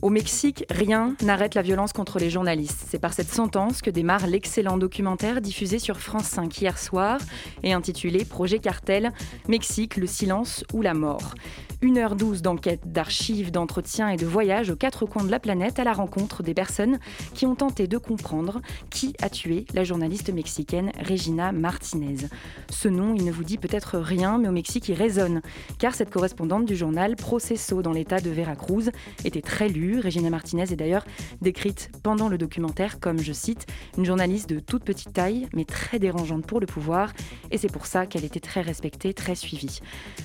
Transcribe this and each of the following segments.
Au Mexique, rien n'arrête la violence contre les journalistes. C'est par cette sentence que démarre l'excellent documentaire diffusé sur France 5 hier soir et intitulé Projet Cartel, Mexique, le silence ou la mort. 1h12 d'enquête, d'archives, d'entretiens et de voyages aux quatre coins de la planète à la rencontre des personnes qui ont tenté de comprendre qui a tué la journaliste mexicaine Regina Martinez. Ce nom, il ne vous dit peut-être rien, mais au Mexique, il résonne, car cette correspondante du journal Proceso dans l'état de Veracruz était très lue. Regina Martinez est d'ailleurs décrite pendant le documentaire comme, je cite, une journaliste de toute petite taille, mais très dérangeante pour le pouvoir, et c'est pour ça qu'elle était très respectée, très suivie.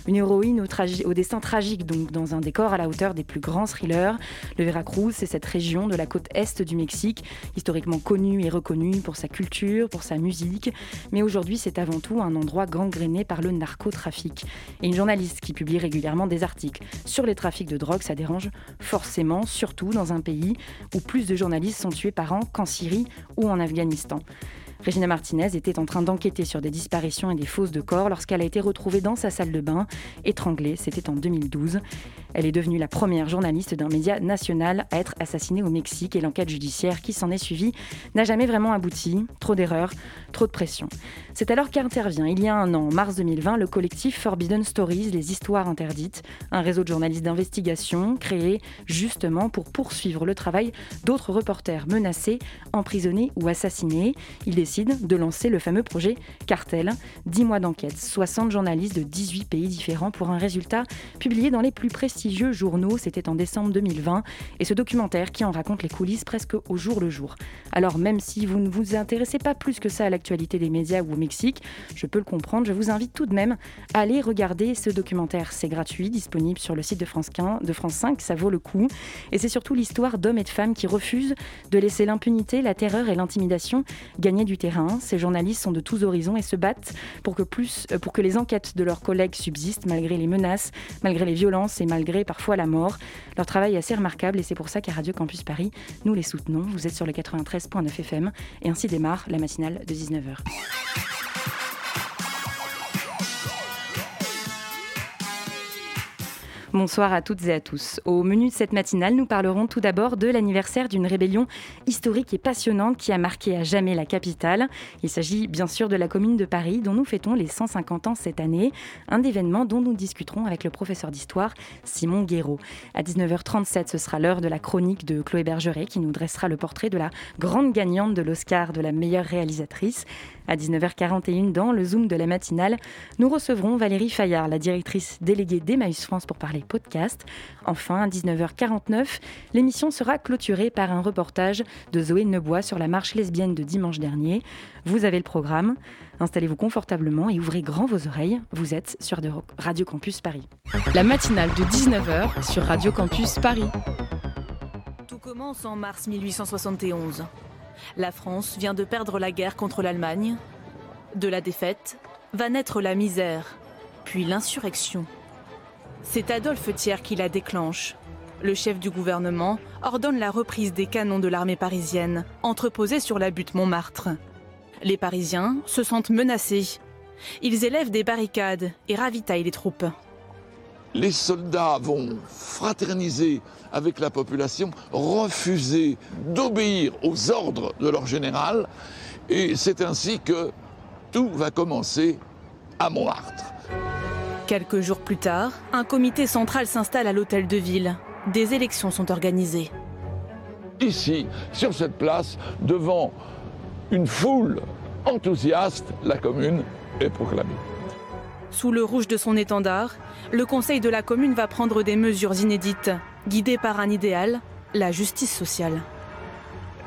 Une héroïne au, au destin tragique, donc dans un décor à la hauteur des plus grands thrillers. Le Veracruz, c'est cette région de la côte est du Mexique, historiquement connue et reconnue pour sa culture, pour sa musique, mais aujourd'hui c'est avant tout un endroit gangréné par le narcotrafic. Et une journaliste qui publie régulièrement des articles sur les trafics de drogue, ça dérange forcément, surtout dans un pays où plus de journalistes sont tués par an qu'en Syrie ou en Afghanistan. Regina Martinez était en train d'enquêter sur des disparitions et des fausses de corps lorsqu'elle a été retrouvée dans sa salle de bain, étranglée. C'était en 2012. Elle est devenue la première journaliste d'un média national à être assassinée au Mexique et l'enquête judiciaire qui s'en est suivie n'a jamais vraiment abouti. Trop d'erreurs, trop de pression. C'est alors qu'intervient, il y a un an, en mars 2020, le collectif Forbidden Stories, les histoires interdites, un réseau de journalistes d'investigation créé justement pour poursuivre le travail d'autres reporters menacés, emprisonnés ou assassinés. Il décide de lancer le fameux projet Cartel, 10 mois d'enquête, 60 journalistes de 18 pays différents pour un résultat publié dans les plus précis journaux, c'était en décembre 2020, et ce documentaire qui en raconte les coulisses presque au jour le jour. Alors même si vous ne vous intéressez pas plus que ça à l'actualité des médias ou au Mexique, je peux le comprendre, je vous invite tout de même à aller regarder ce documentaire. C'est gratuit, disponible sur le site de France, 15, de France 5, ça vaut le coup. Et c'est surtout l'histoire d'hommes et de femmes qui refusent de laisser l'impunité, la terreur et l'intimidation gagner du terrain. Ces journalistes sont de tous horizons et se battent pour que, plus, euh, pour que les enquêtes de leurs collègues subsistent malgré les menaces, malgré les violences et malgré parfois la mort. Leur travail est assez remarquable et c'est pour ça qu'à Radio Campus Paris, nous les soutenons. Vous êtes sur le 93.9 FM et ainsi démarre la matinale de 19h. Bonsoir à toutes et à tous. Au menu de cette matinale, nous parlerons tout d'abord de l'anniversaire d'une rébellion historique et passionnante qui a marqué à jamais la capitale. Il s'agit bien sûr de la commune de Paris dont nous fêtons les 150 ans cette année, un événement dont nous discuterons avec le professeur d'histoire Simon Guéraud. À 19h37, ce sera l'heure de la chronique de Chloé Bergeret qui nous dressera le portrait de la grande gagnante de l'Oscar de la meilleure réalisatrice. À 19h41, dans le Zoom de la matinale, nous recevrons Valérie Fayard, la directrice déléguée d'Emmaüs France pour parler podcast. Enfin, à 19h49, l'émission sera clôturée par un reportage de Zoé Nebois sur la marche lesbienne de dimanche dernier. Vous avez le programme. Installez-vous confortablement et ouvrez grand vos oreilles. Vous êtes sur Radio Campus Paris. La matinale de 19h sur Radio Campus Paris. Tout commence en mars 1871. La France vient de perdre la guerre contre l'Allemagne. De la défaite va naître la misère, puis l'insurrection. C'est Adolphe Thiers qui la déclenche. Le chef du gouvernement ordonne la reprise des canons de l'armée parisienne, entreposés sur la butte Montmartre. Les Parisiens se sentent menacés. Ils élèvent des barricades et ravitaillent les troupes. Les soldats vont fraterniser avec la population, refuser d'obéir aux ordres de leur général, et c'est ainsi que tout va commencer à Montmartre. Quelques jours plus tard, un comité central s'installe à l'hôtel de ville. Des élections sont organisées. Ici, sur cette place, devant une foule enthousiaste, la commune est proclamée. Sous le rouge de son étendard, le conseil de la commune va prendre des mesures inédites, guidées par un idéal, la justice sociale.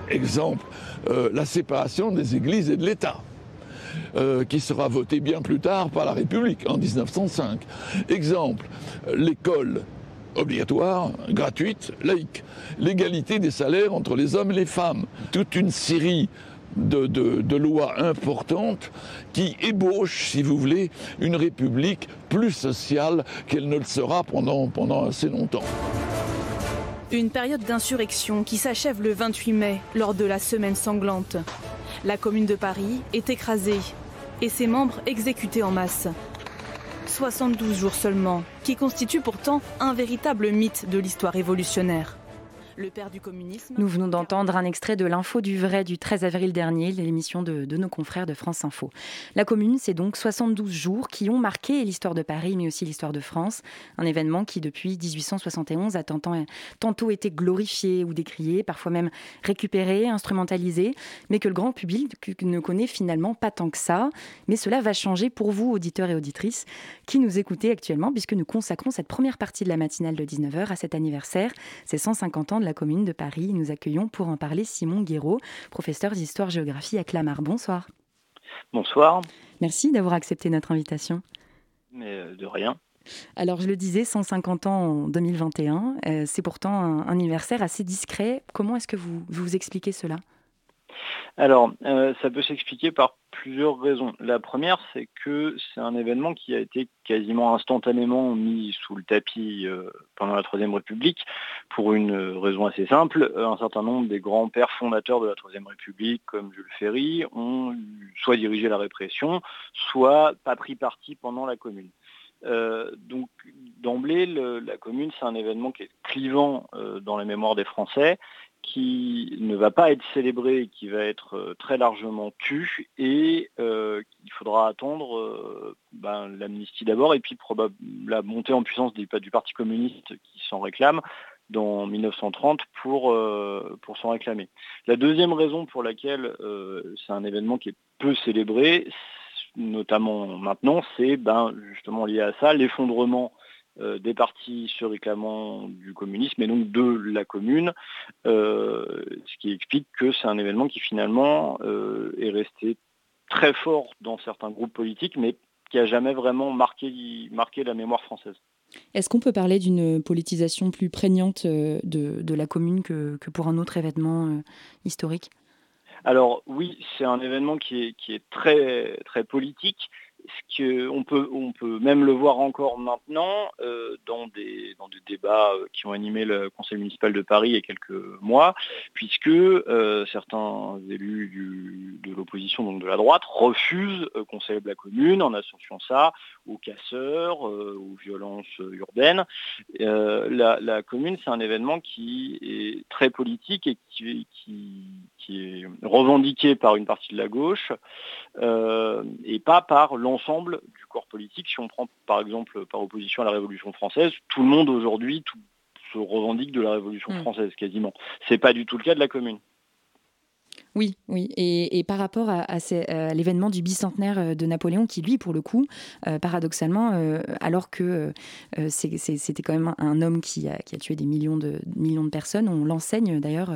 Exemple, euh, la séparation des églises et de l'État. Euh, qui sera votée bien plus tard par la République en 1905. Exemple, l'école obligatoire, gratuite, laïque. L'égalité des salaires entre les hommes et les femmes. Toute une série de, lois importantes qui ébauchent, si vous voulez, une république plus sociale qu'elle ne le sera pendant, pendant assez longtemps. Une période d'insurrection qui s'achève le 28 mai lors de la semaine sanglante. La commune de Paris est écrasée et ses membres exécutés en masse. 72 jours seulement, qui constituent pourtant un véritable mythe de l'histoire révolutionnaire le père du communisme. Nous venons d'entendre un extrait de l'info du vrai du 13 avril dernier, l'émission de, nos confrères de France Info. La commune, c'est donc 72 jours qui ont marqué l'histoire de Paris, mais aussi l'histoire de France. Un événement qui, depuis 1871, a tantôt, été glorifié ou décrié, parfois même récupéré, instrumentalisé, mais que le grand public ne connaît finalement pas tant que ça. Mais cela va changer pour vous, auditeurs et auditrices, qui nous écoutez actuellement, puisque nous consacrons cette première partie de la matinale de 19h à cet anniversaire, ces 150 ans de la commune de Paris. Nous accueillons pour en parler Simon Guéraud, professeur d'histoire-géographie à Clamart. Bonsoir. Bonsoir. Merci d'avoir accepté notre invitation. Mais euh, de rien. Alors je le disais, 150 ans en 2021, euh, c'est pourtant un anniversaire assez discret. Comment est-ce que vous vous expliquez cela? Alors, euh, ça peut s'expliquer par plusieurs raisons. La première, c'est que c'est un événement qui a été quasiment instantanément mis sous le tapis euh, pendant la Troisième République pour une raison assez simple. Un certain nombre des grands pères fondateurs de la Troisième République, comme Jules Ferry, ont soit dirigé la répression, soit pas pris parti pendant la Commune. Euh, donc d'emblée, la commune, c'est un événement qui est clivant dans la mémoire des Français qui ne va pas être célébré qui va être euh, très largement tu et euh, il faudra attendre euh, ben, l'amnistie d'abord et puis la montée en puissance du, Parti communiste qui s'en réclame dans 1930 pour, pour s'en réclamer. La deuxième raison pour laquelle c'est un événement qui est peu célébré, notamment maintenant, c'est ben, justement lié à ça, l'effondrement euh, des partis se réclamant du communisme et donc de la commune, euh, ce qui explique que c'est un événement qui finalement euh, est resté très fort dans certains groupes politiques, mais qui n'a jamais vraiment marqué, marqué la mémoire française. Est-ce qu'on peut parler d'une politisation plus prégnante de, la commune que, pour un autre événement historique? Alors oui, c'est un événement qui est, qui est très, très politique, on peut, on peut même le voir encore maintenant euh, dans, des, dans des débats euh, qui ont animé le Conseil municipal de Paris il y a quelques mois, puisque euh, certains élus de l'opposition, donc de la droite, refusent qu'on célèbre la commune en associant ça aux casseurs, aux violences urbaines. La, commune, c'est un événement qui est très politique et qui, qui est revendiqué par une partie de la gauche et pas par l'ensemble ensemble du corps politique. Si on prend par exemple par opposition à la Révolution française, tout le monde aujourd'hui se revendique de la Révolution mm. française quasiment. C'est pas du tout le cas de la commune. Oui, oui. Et, par rapport à, l'événement du bicentenaire euh, de Napoléon, qui lui, pour le coup, euh, paradoxalement, euh, alors que c'était quand même un homme qui a, tué des millions de, millions de personnes, on l'enseigne d'ailleurs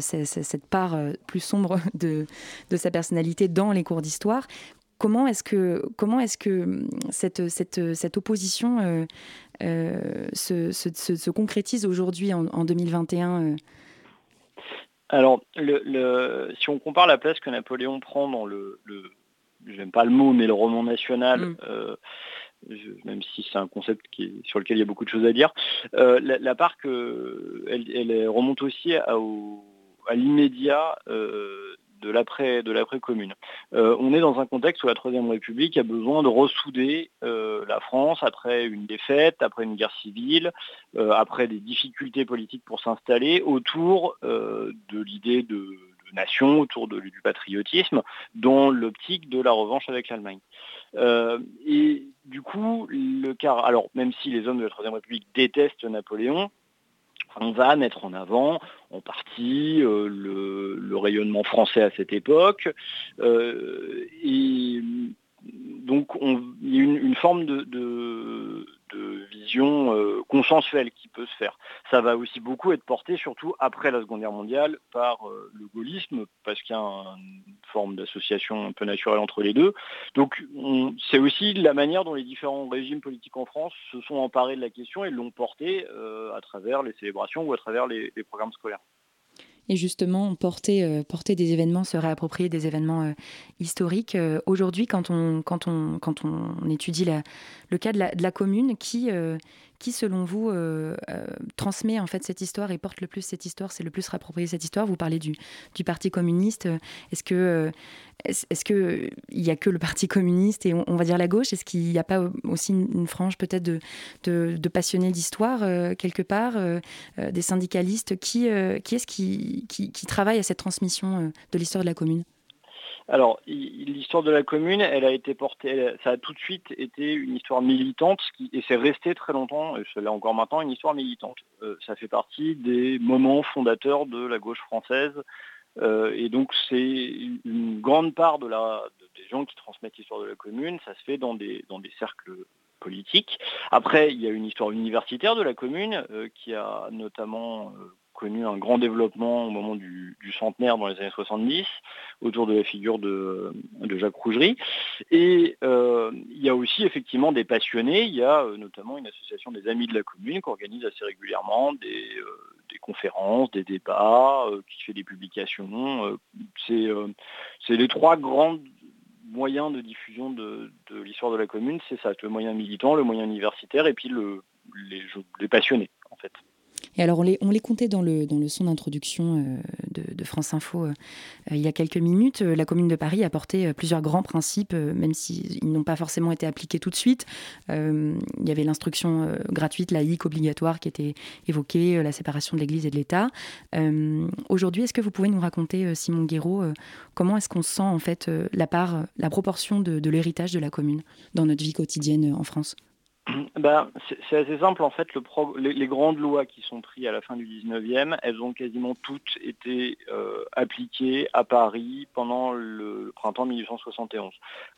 cette part plus sombre de, de sa personnalité dans les cours d'histoire. Comment est-ce que, comment est-ce que hum, cette, cette, cette opposition euh, euh, se, se, concrétise aujourd'hui en, 2021 euh? Alors, le, si on compare la place que Napoléon prend dans le, le j'aime pas le mot, mais le roman national, mmh. même si c'est un concept qui sur lequel il y a beaucoup de choses à dire, la, part que elle, remonte aussi à, à l'immédiat de l'après de l'après commune. Euh, on est dans un contexte où la Troisième République a besoin de ressouder euh, la France après une défaite, après une guerre civile, euh, après des difficultés politiques pour s'installer autour de l'idée de, nation, autour du patriotisme, dans l'optique de la revanche avec l'Allemagne. et du coup, le car, alors même si les hommes de la Troisième République détestent Napoléon, on va mettre en avant en partie euh, le, rayonnement français à cette époque. Euh, et donc il y a une, forme de, de vision euh, consensuelle qui peut se faire. Ça va aussi beaucoup être porté, surtout après la Seconde Guerre mondiale, par euh, le gaullisme, parce qu'il y a une forme d'association un peu naturelle entre les deux. Donc c'est aussi la manière dont les différents régimes politiques en France se sont emparés de la question et l'ont porté euh, à travers les célébrations ou à travers les programmes scolaires. Et justement porter, euh, porter des événements, se réapproprier des événements euh, historiques. Euh, aujourd'hui, quand on, étudie le cas de la commune, qui, qui selon vous transmet en fait cette histoire et porte le plus cette histoire, c'est le plus réapproprié cette histoire? Vous parlez du, du Parti communiste. Est-ce que est-ce qu'il n'y a que le Parti communiste et on, va dire la gauche? Est-ce qu'il n'y a pas aussi une, frange peut-être de, de, passionnés d'histoire quelque part, des syndicalistes qui, qui est-ce qui, qui, travaille à cette transmission euh, de l'histoire de la commune? Alors, l'histoire de la commune, elle a été portée, ça a tout de suite été une histoire militante, et c'est resté très longtemps, et c'est encore maintenant, une histoire militante. Euh, ça fait partie des moments fondateurs de la gauche française, euh, et donc c'est une grande part de la, des gens qui transmettent l'histoire de la commune, ça se fait dans des, dans des cercles politiques. Après, il y a une histoire universitaire de la commune qui a notamment connu un grand développement au moment du, centenaire dans les années 70, autour de la figure de, Jacques Rougerie. Et euh, il y a aussi effectivement des passionnés, il y a euh, notamment une association des amis de la commune qui organise assez régulièrement des, euh, conférences, des débats, qui fait des publications. c'est les trois grands moyens de diffusion de, l'histoire de la commune, c'est ça, le moyen militant, le moyen universitaire et puis le, les passionnés en fait. Et alors, on les, on les comptait dans le, dans le son d'introduction euh, de, France Info euh, il y a quelques minutes. La Commune de Paris a porté euh, plusieurs grands principes, même s'ils n'ont pas forcément été appliqués tout de suite. il y avait l'instruction gratuite, laïque, obligatoire qui était évoquée, la séparation de l'Église et de l'État. Aujourd'hui, est-ce que vous pouvez nous raconter, Simon Guéraud, comment est-ce qu'on sent en fait la part, la proportion de l'héritage de la commune dans notre vie quotidienne en France? Ben, c'est assez simple en fait. les, grandes lois qui sont prises à la fin du 19e, elles ont quasiment toutes été euh, appliquées à Paris pendant le printemps 1871.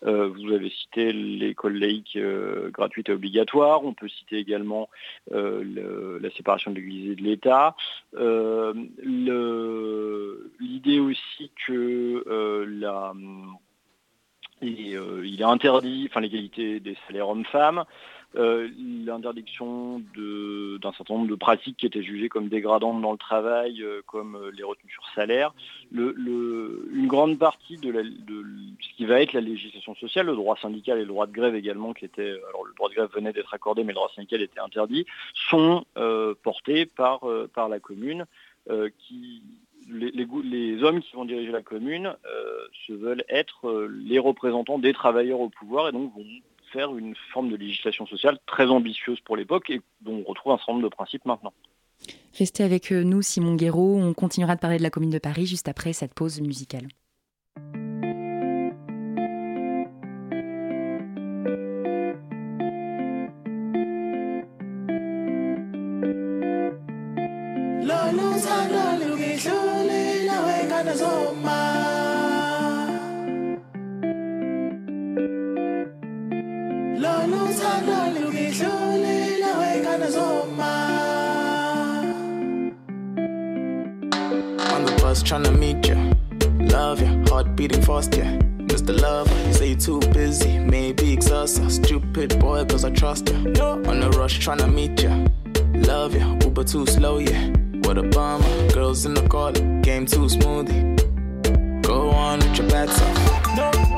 Euh, vous avez cité l'école laïque euh, gratuite et obligatoire. On peut citer également la séparation de l'Église et de l'État. L'idée aussi que il est interdit, enfin l'égalité des salaires hommes-femmes. Euh, l'interdiction d'un certain nombre de pratiques qui étaient jugées comme dégradantes dans le travail, euh, comme euh, les retenues sur salaire. une grande partie de, ce qui va être la législation sociale, le droit syndical et le droit de grève également, qui était, alors le droit de grève venait d'être accordé, mais le droit syndical était interdit, sont portés par, la commune, qui les, hommes qui vont diriger la commune se veulent être les représentants des travailleurs au pouvoir et donc vont faire une forme de législation sociale très ambitieuse pour l'époque et dont on retrouve un certain nombre de principes maintenant. Restez avec nous, Simon Guéraud. On continuera de parler de la Commune de Paris juste après cette pause musicale. Trying to meet you. Love you, heart beating fast, yeah. Mr. Lover, you say you're too busy, maybe exhausted. Stupid boy, cause I trust. No. On a rush, trying to meet you. Love you, Uber too slow, yeah. What a bummer. Girls in the car, game too smoothie. Go on with your bad self.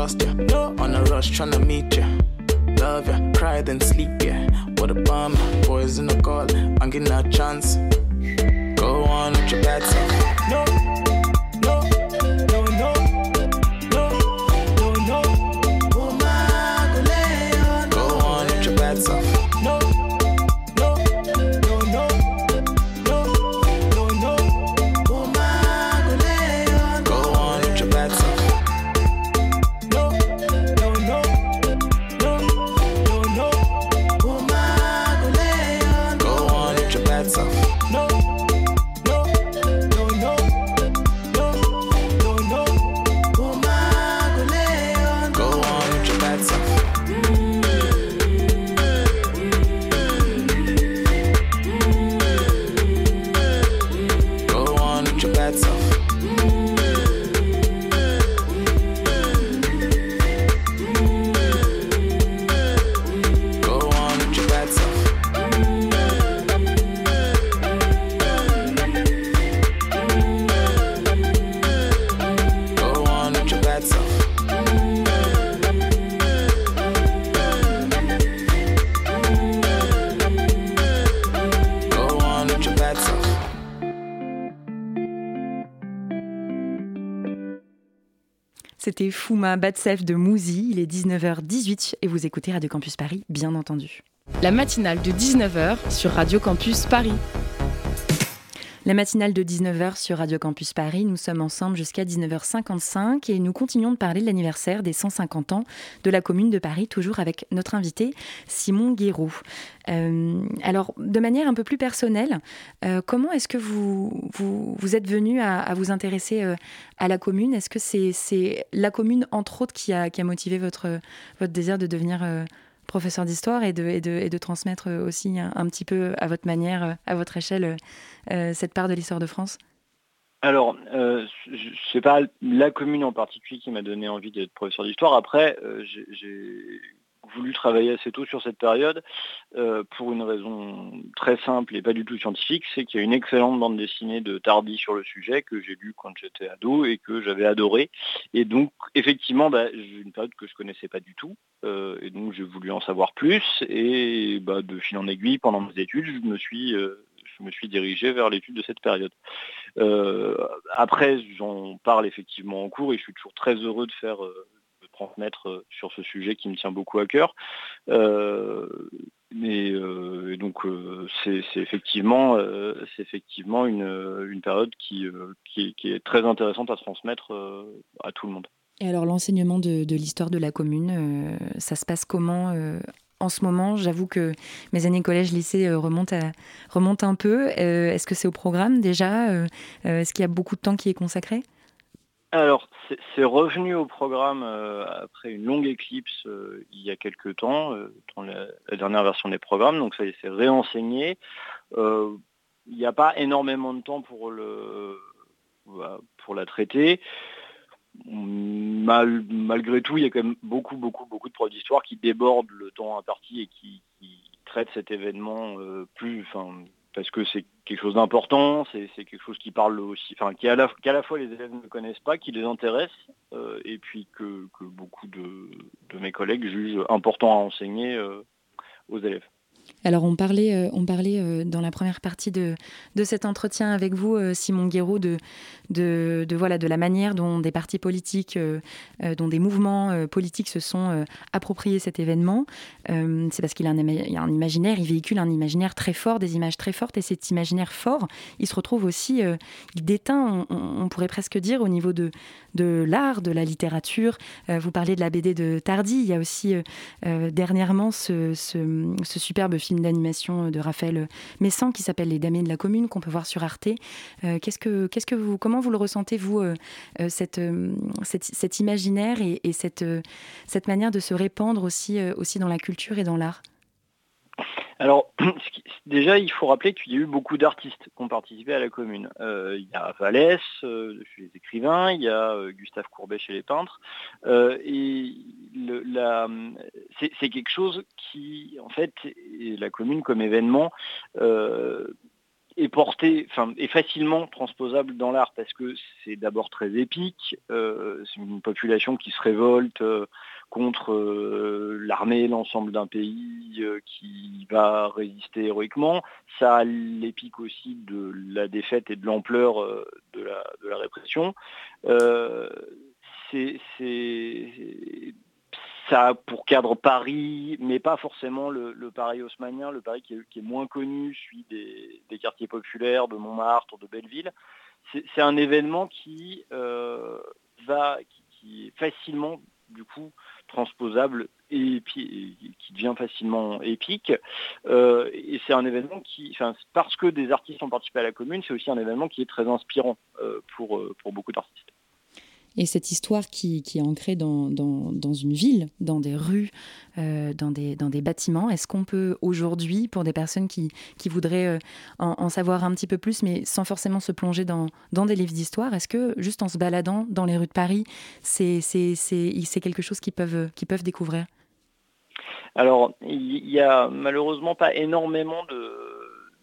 trust ya. No, on a rush, tryna meet ya. Love ya, cry then sleep ya. What a bum, boys in a call, I'm getting a chance. Go on with your bad self. No. C'était Fouma Batsef de Mouzy. Il est 19h18 et vous écoutez Radio Campus Paris, bien entendu. La matinale de 19h sur Radio Campus Paris. La matinale de 19h sur Radio Campus Paris, nous sommes ensemble jusqu'à 19h55 et nous continuons de parler de l'anniversaire des 150 ans de la commune de Paris, toujours avec notre invité Simon Guéraud. Euh, alors, de manière un peu plus personnelle, euh, comment est-ce que vous, vous, êtes venu à, vous intéresser euh, à la commune? Est-ce que c'est la commune, entre autres, qui a, qui a motivé votre, votre désir de devenir professeur d'histoire et de, et, de, et de, transmettre aussi un, petit peu à votre manière, à votre échelle, euh, cette part de l'histoire de France alors, euh, c'est pas la commune en particulier qui m'a donné envie d'être professeur d'histoire. Après, euh, j'ai voulu travailler assez tôt sur cette période euh, pour une raison très simple et pas du tout scientifique, c'est qu'il y a une excellente bande dessinée de Tardy sur le sujet que j'ai lu quand j'étais ado et que j'avais adoré. Et donc effectivement, bah, j'ai une période que je connaissais pas du tout euh, et donc j'ai voulu en savoir plus et bah, de fil en aiguille pendant mes études, je me suis euh, je me suis dirigé vers l'étude de cette période. après, j'en parle effectivement en cours et je suis toujours très heureux de faire transmettre euh, sur ce sujet qui me tient beaucoup à cœur. Euh, euh, donc c'est effectivement, c'est effectivement une, période qui, qui, est très intéressante à transmettre à tout le monde. Et alors l'enseignement de, l'histoire de la commune, ça se passe comment en ce moment? J'avoue que mes années collège-lycée remontent, remontent un peu. Est-ce que c'est au programme déjà? Est-ce qu'il y a beaucoup de temps qui est consacré? Alors, c'est revenu au programme euh, après une longue éclipse euh, il y a quelques temps, euh, dans la, dernière version des programmes, donc ça s'est réenseigné. il n'y a pas énormément de temps pour, le, bah, pour la traiter. malgré tout, il y a quand même beaucoup, beaucoup, beaucoup de profs d'histoire qui débordent le temps imparti et qui traitent cet événement plus, parce que c'est quelque chose d'important, c'est quelque chose qui parle aussi, enfin qui qu'à la fois les élèves ne connaissent pas, qui les intéresse, euh, et puis que, beaucoup de, mes collègues jugent important à enseigner euh, aux élèves. Alors on parlait, euh, on parlait euh, dans la première partie de, cet entretien avec vous, euh, Simon Guéraud, de, voilà, de la manière dont des partis politiques, dont des mouvements politiques se sont appropriés cet événement. c'est parce qu'il a, un, un imaginaire, il véhicule un imaginaire très fort, des images très fortes, et cet imaginaire fort, il se retrouve aussi, il déteint, on, pourrait presque dire, au niveau de, de l'art, de la littérature. vous parlez de la BD de Tardy, il y a aussi dernièrement ce, ce, ce superbe film d'animation de Raphaël Messan qui s'appelle Les Damés de la Commune qu'on peut voir sur Arte. Euh, qu'est-ce que, vous, comment vous le ressentez vous euh, euh, cette, cet imaginaire et, cette, cette manière de se répandre aussi, aussi dans la culture et dans l'art? Alors, déjà, il faut rappeler qu'il y a eu beaucoup d'artistes qui ont participé à la commune. Euh, il y a Vallès, euh, chez les écrivains, il y a euh, Gustave Courbet chez les peintres. et c'est quelque chose qui, en fait, la commune comme événement est porté, enfin, est facilement transposable dans l'art parce que c'est d'abord très épique. c'est une population qui se révolte contre euh, l'armée, l'ensemble d'un pays euh, qui va résister héroïquement. Ça a l'épique aussi de la défaite et de l'ampleur euh, de, la, répression. ça a pour cadre Paris, mais pas forcément le, Paris haussmanien, le Paris qui est, moins connu, celui des, quartiers populaires, de Montmartre, de Belleville. C'est un événement qui va, qui, est facilement du coup transposable et, qui devient facilement épique. Euh, et c'est un événement qui, parce que des artistes ont participé à la commune, c'est aussi un événement qui est très inspirant euh, euh, pour beaucoup d'artistes. Et cette histoire qui, est ancrée dans, dans, une ville, dans des rues, euh, dans, des, dans des bâtiments, est-ce qu'on peut aujourd'hui, pour des personnes qui, qui voudraient euh, en, savoir un petit peu plus, mais sans forcément se plonger dans, dans des livres d'histoire, est-ce que juste en se baladant dans les rues de Paris, c'est quelque chose qu'ils peuvent, qu'ils peuvent découvrir? Alors, il n'y a malheureusement pas énormément de,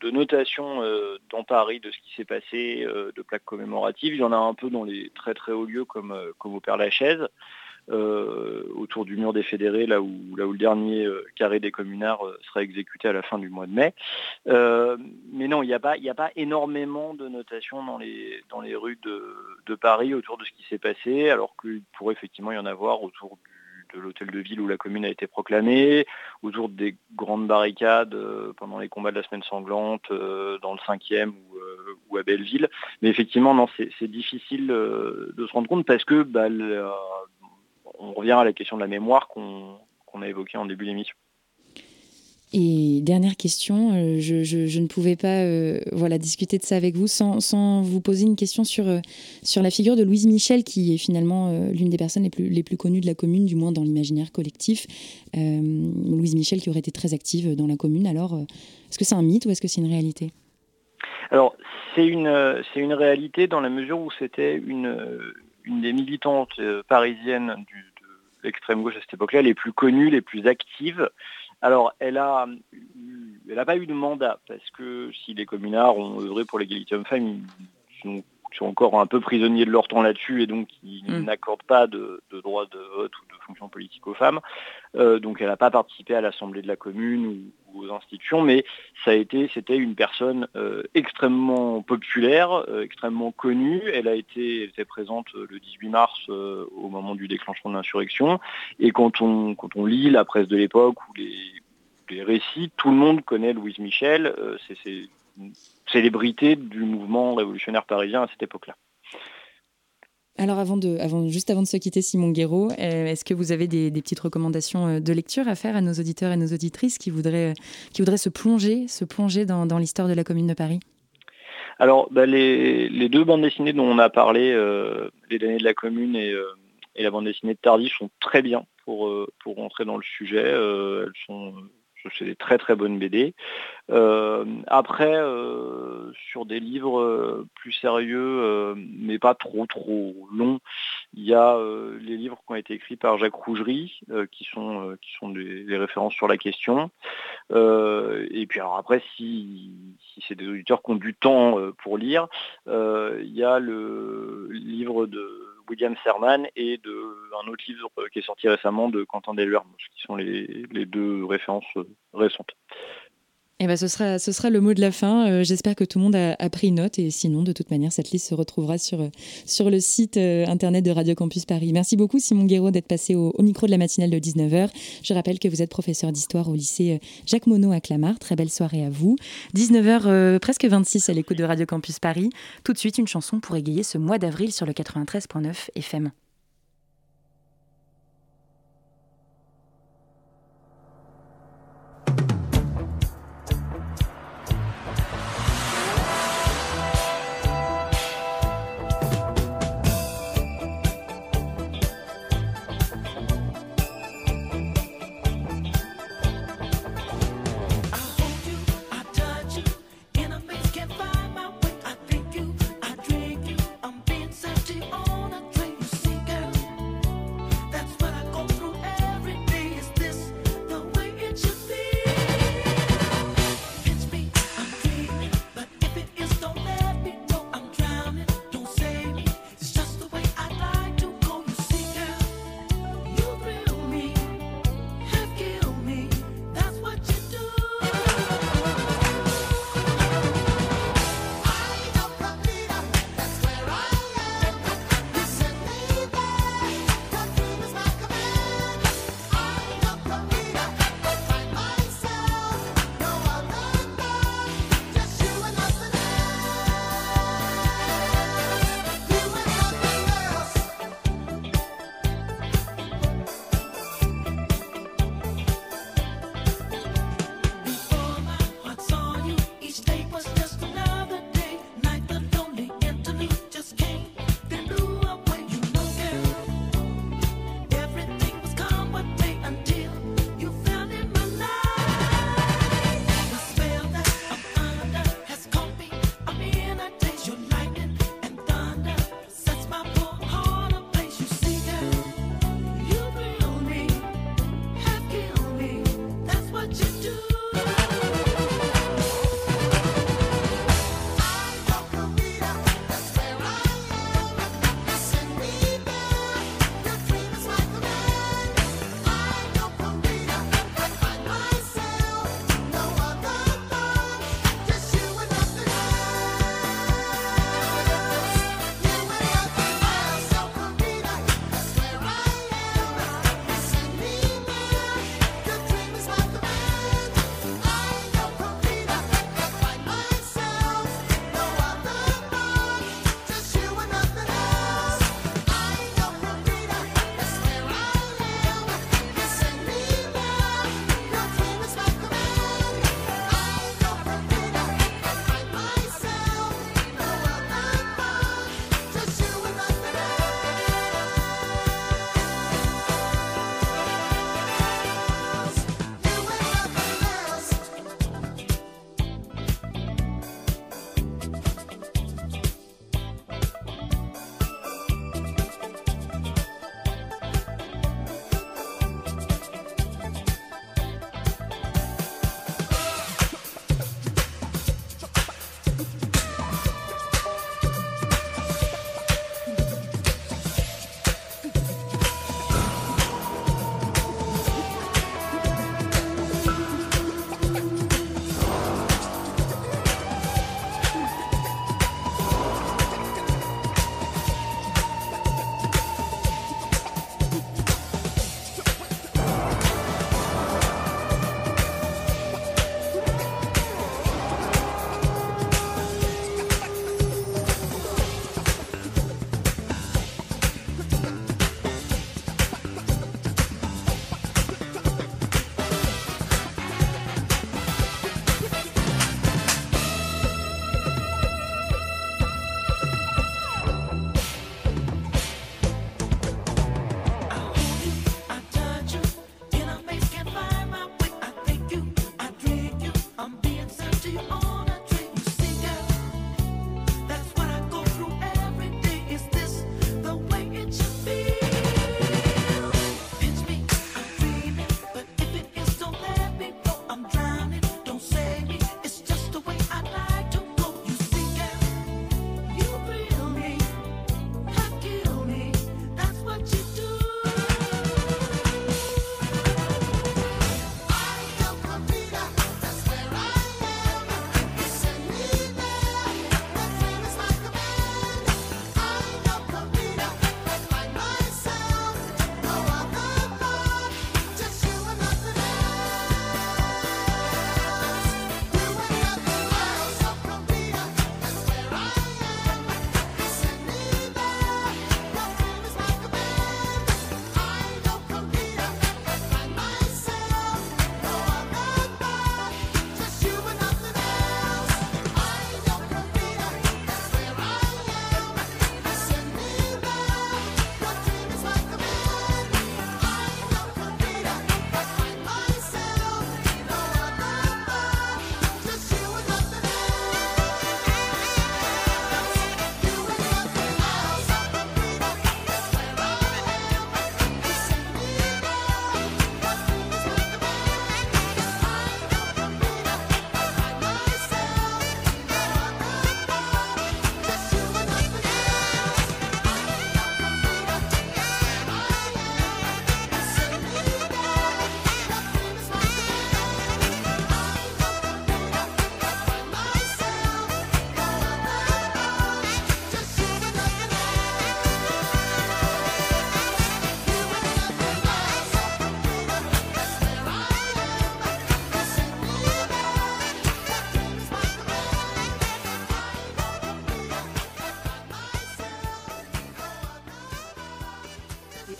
de notation euh, dans Paris de ce qui s'est passé, euh, de plaques commémoratives. Il y en a un peu dans les très très hauts lieux comme, euh, comme au Père Lachaise. autour du mur des fédérés, là où, là où le dernier carré des communards sera exécuté à la fin du mois de mai. mais non, il n'y a, pas, a pas énormément de notations dans les, dans les rues de, de Paris autour de ce qui s'est passé, alors qu'il pourrait effectivement y en avoir autour du de l'hôtel de ville où la commune a été proclamée, autour des grandes barricades euh, pendant les combats de la semaine sanglante, euh, dans le 5e euh, ou, à Belleville. Mais effectivement, non, c'est difficile de se rendre compte parce que bah, on revient à la question de la mémoire qu'on a évoquée en début d'émission. Et dernière question, euh, je, ne pouvais pas euh, voilà, discuter de ça avec vous sans, vous poser une question sur, euh, sur la figure de Louise Michel, qui est finalement l'une des personnes les plus, les plus connues de la commune, du moins dans l'imaginaire collectif. Louise Michel qui aurait été très active dans la commune. Alors, est-ce que c'est un mythe ou est-ce que c'est une réalité? Alors, c'est une, c'est une réalité dans la mesure où c'était une, une des militantes parisiennes de l'extrême gauche à cette époque-là, les plus connues, les plus actives. Alors, elle a, elle n'a pas eu de mandat, parce que si les communards ont œuvré pour l'égalité homme-femme, ils sont, encore un peu prisonniers de leur temps là-dessus et donc ils mm. n'accordent pas de, droit de vote ou de fonction politique aux femmes. Euh, donc elle n'a pas participé à l'Assemblée de la commune ou, aux institutions, mais ça a été, c'était une personne euh, extrêmement populaire, euh, extrêmement connue. Elle a été, était présente le 18 mars au moment du déclenchement de l'insurrection. Et quand on, quand on lit la presse de l'époque ou les, les, récits, tout le monde connaît Louise Michel. c'est une célébrité du mouvement révolutionnaire parisien à cette époque-là. Alors, avant de, avant, juste avant de se quitter, Simon Guéraud, euh, est-ce que vous avez des, petites recommandations euh, de lecture à faire à nos auditeurs et nos auditrices qui voudraient, qui voudraient se plonger, se plonger dans, l'histoire de la Commune de Paris? Alors, bah, les, deux bandes dessinées dont on a parlé, euh, Les damnés de la Commune et, la bande dessinée de Tardy, sont très bien pour, pour rentrer dans le sujet. elles sont c'est des très très bonnes BD. Euh, après, euh, sur des livres euh, plus sérieux, mais pas trop trop longs, il y a les livres qui ont été écrits par Jacques Rougerie, qui sont qui sont des, références sur la question. et puis alors après, si, si c'est des auditeurs qui ont du temps pour lire, il y a le livre de William Serman et de un autre livre qui est sorti récemment de Quentin Delverne, qui sont les, deux références récentes. Eh ben, ce, sera, ce sera le mot de la fin. Euh, j'espère que tout le monde a, pris note et sinon, de toute manière, cette liste se retrouvera sur, sur le site euh, internet de Radio Campus Paris. Merci beaucoup, Simon Guéraud, d'être passé au, micro de la matinale de 19h. Je rappelle que vous êtes professeur d'histoire au lycée euh, Jacques Monod à Clamart. Très belle soirée à vous. 19h, presque 26 à l'écoute de Radio Campus Paris. Tout de suite, une chanson pour égayer ce mois d'avril sur le 93.9 FM.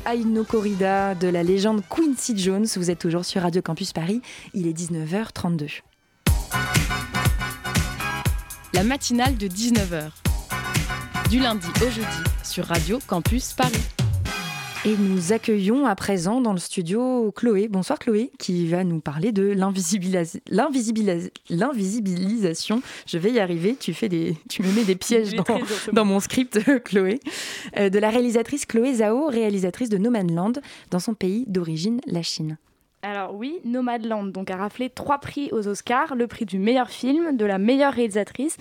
Aino Corrida de la légende Quincy Jones. Vous êtes toujours sur Radio Campus Paris. Il est 19h32. La matinale de 19h. Du lundi au jeudi sur Radio Campus Paris. Et nous accueillons à présent dans le studio Chloé. Bonsoir Chloé, qui va nous parler de l'invisibilisation. Je vais y arriver, tu, fais des, tu me mets des pièges dans, mon script, Chloé. Euh, de la réalisatrice Chloé Zhao, réalisatrice de Nomadland, dans son pays d'origine, la Chine. Alors oui, Nomadland donc a raflé trois prix aux Oscars, le prix du meilleur film, de la meilleure réalisatrice